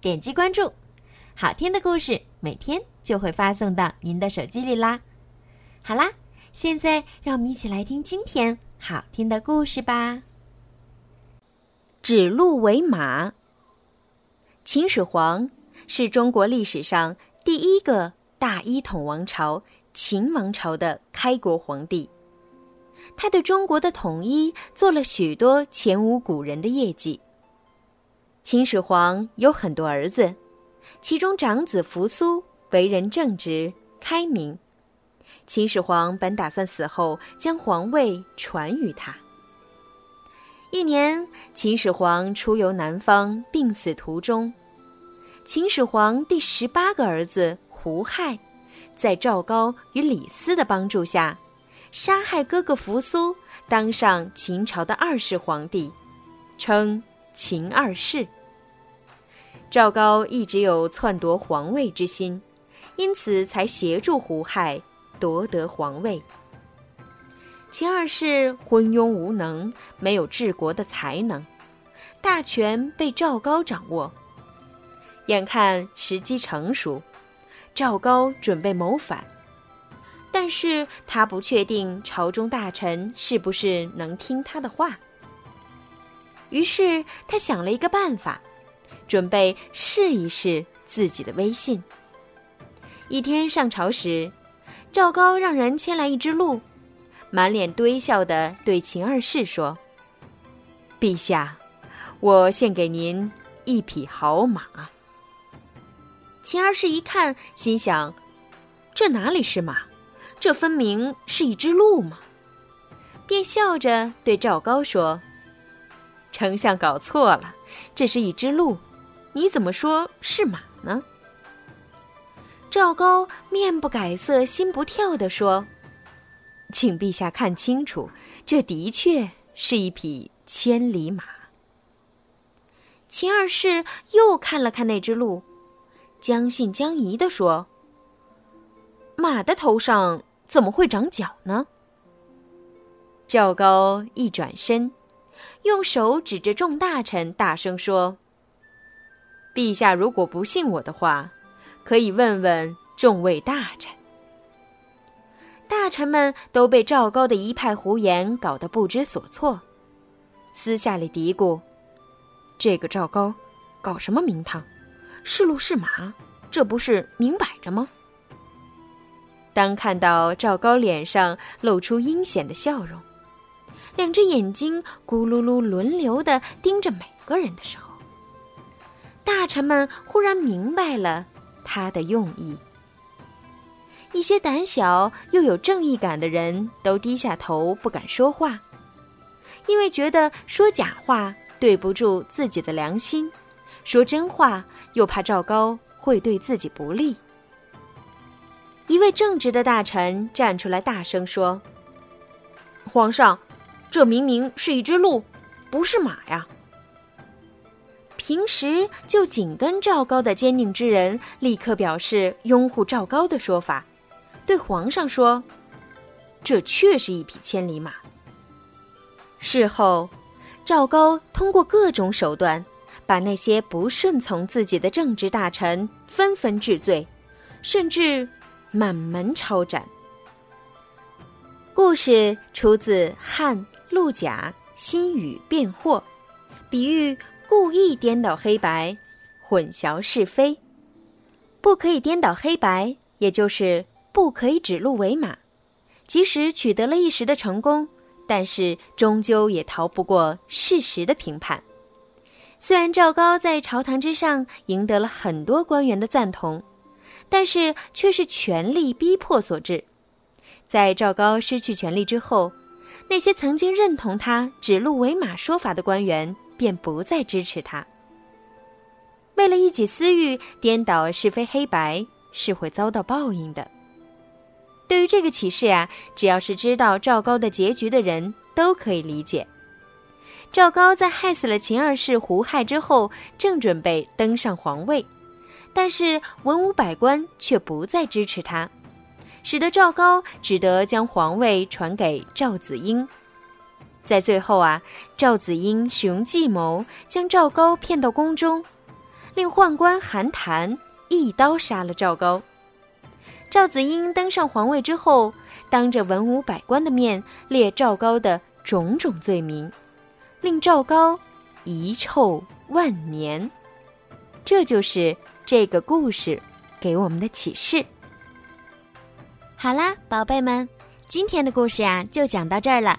点击关注，好听的故事每天就会发送到您的手机里啦。好啦，现在让我们一起来听今天好听的故事吧。指鹿为马。秦始皇是中国历史上第一个大一统王朝秦王朝的开国皇帝，他对中国的统一做了许多前无古人的业绩。秦始皇有很多儿子，其中长子扶苏为人正直开明。秦始皇本打算死后将皇位传于他。一年，秦始皇出游南方，病死途中，秦始皇第十八个儿子胡亥，在赵高与李斯的帮助下，杀害哥哥扶苏，当上秦朝的二世皇帝，称秦二世。赵高一直有篡夺皇位之心，因此才协助胡亥夺得皇位。秦二世昏庸无能，没有治国的才能，大权被赵高掌握。眼看时机成熟，赵高准备谋反，但是他不确定朝中大臣是不是能听他的话。于是他想了一个办法。准备试一试自己的威信。一天上朝时，赵高让人牵来一只鹿，满脸堆笑的对秦二世说：“陛下，我献给您一匹好马。”秦二世一看，心想：“这哪里是马？这分明是一只鹿嘛！”便笑着对赵高说：“丞相搞错了，这是一只鹿。”你怎么说是马呢？赵高面不改色心不跳地说：“请陛下看清楚，这的确是一匹千里马。”秦二世又看了看那只鹿，将信将疑地说：“马的头上怎么会长角呢？”赵高一转身，用手指着众大臣，大声说。陛下如果不信我的话，可以问问众位大臣。大臣们都被赵高的一派胡言搞得不知所措，私下里嘀咕：“这个赵高，搞什么名堂？是鹿是马？这不是明摆着吗？”当看到赵高脸上露出阴险的笑容，两只眼睛咕噜噜轮流的盯着每个人的时候，大臣们忽然明白了他的用意。一些胆小又有正义感的人都低下头不敢说话，因为觉得说假话对不住自己的良心，说真话又怕赵高会对自己不利。一位正直的大臣站出来大声说：“皇上，这明明是一只鹿，不是马呀！”平时就紧跟赵高的坚定之人，立刻表示拥护赵高的说法，对皇上说：“这确是一匹千里马。”事后，赵高通过各种手段，把那些不顺从自己的正直大臣纷纷治罪，甚至满门抄斩。故事出自《汉陆贾新语辩惑》，比喻。故意颠倒黑白，混淆是非，不可以颠倒黑白，也就是不可以指鹿为马。即使取得了一时的成功，但是终究也逃不过事实的评判。虽然赵高在朝堂之上赢得了很多官员的赞同，但是却是权力逼迫所致。在赵高失去权力之后，那些曾经认同他指鹿为马说法的官员。便不再支持他。为了一己私欲颠倒是非黑白，是会遭到报应的。对于这个启示呀，只要是知道赵高的结局的人都可以理解。赵高在害死了秦二世胡亥之后，正准备登上皇位，但是文武百官却不再支持他，使得赵高只得将皇位传给赵子婴。在最后啊，赵子婴使用计谋将赵高骗到宫中，令宦官韩谈一刀杀了赵高。赵子婴登上皇位之后，当着文武百官的面列赵高的种种罪名。令赵高遗臭万年，这就是这个故事给我们的启示。好啦，宝贝们，今天的故事呀就讲到这儿了。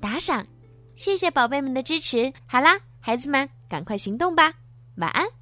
打赏，谢谢宝贝们的支持。好啦，孩子们赶快行动吧，晚安。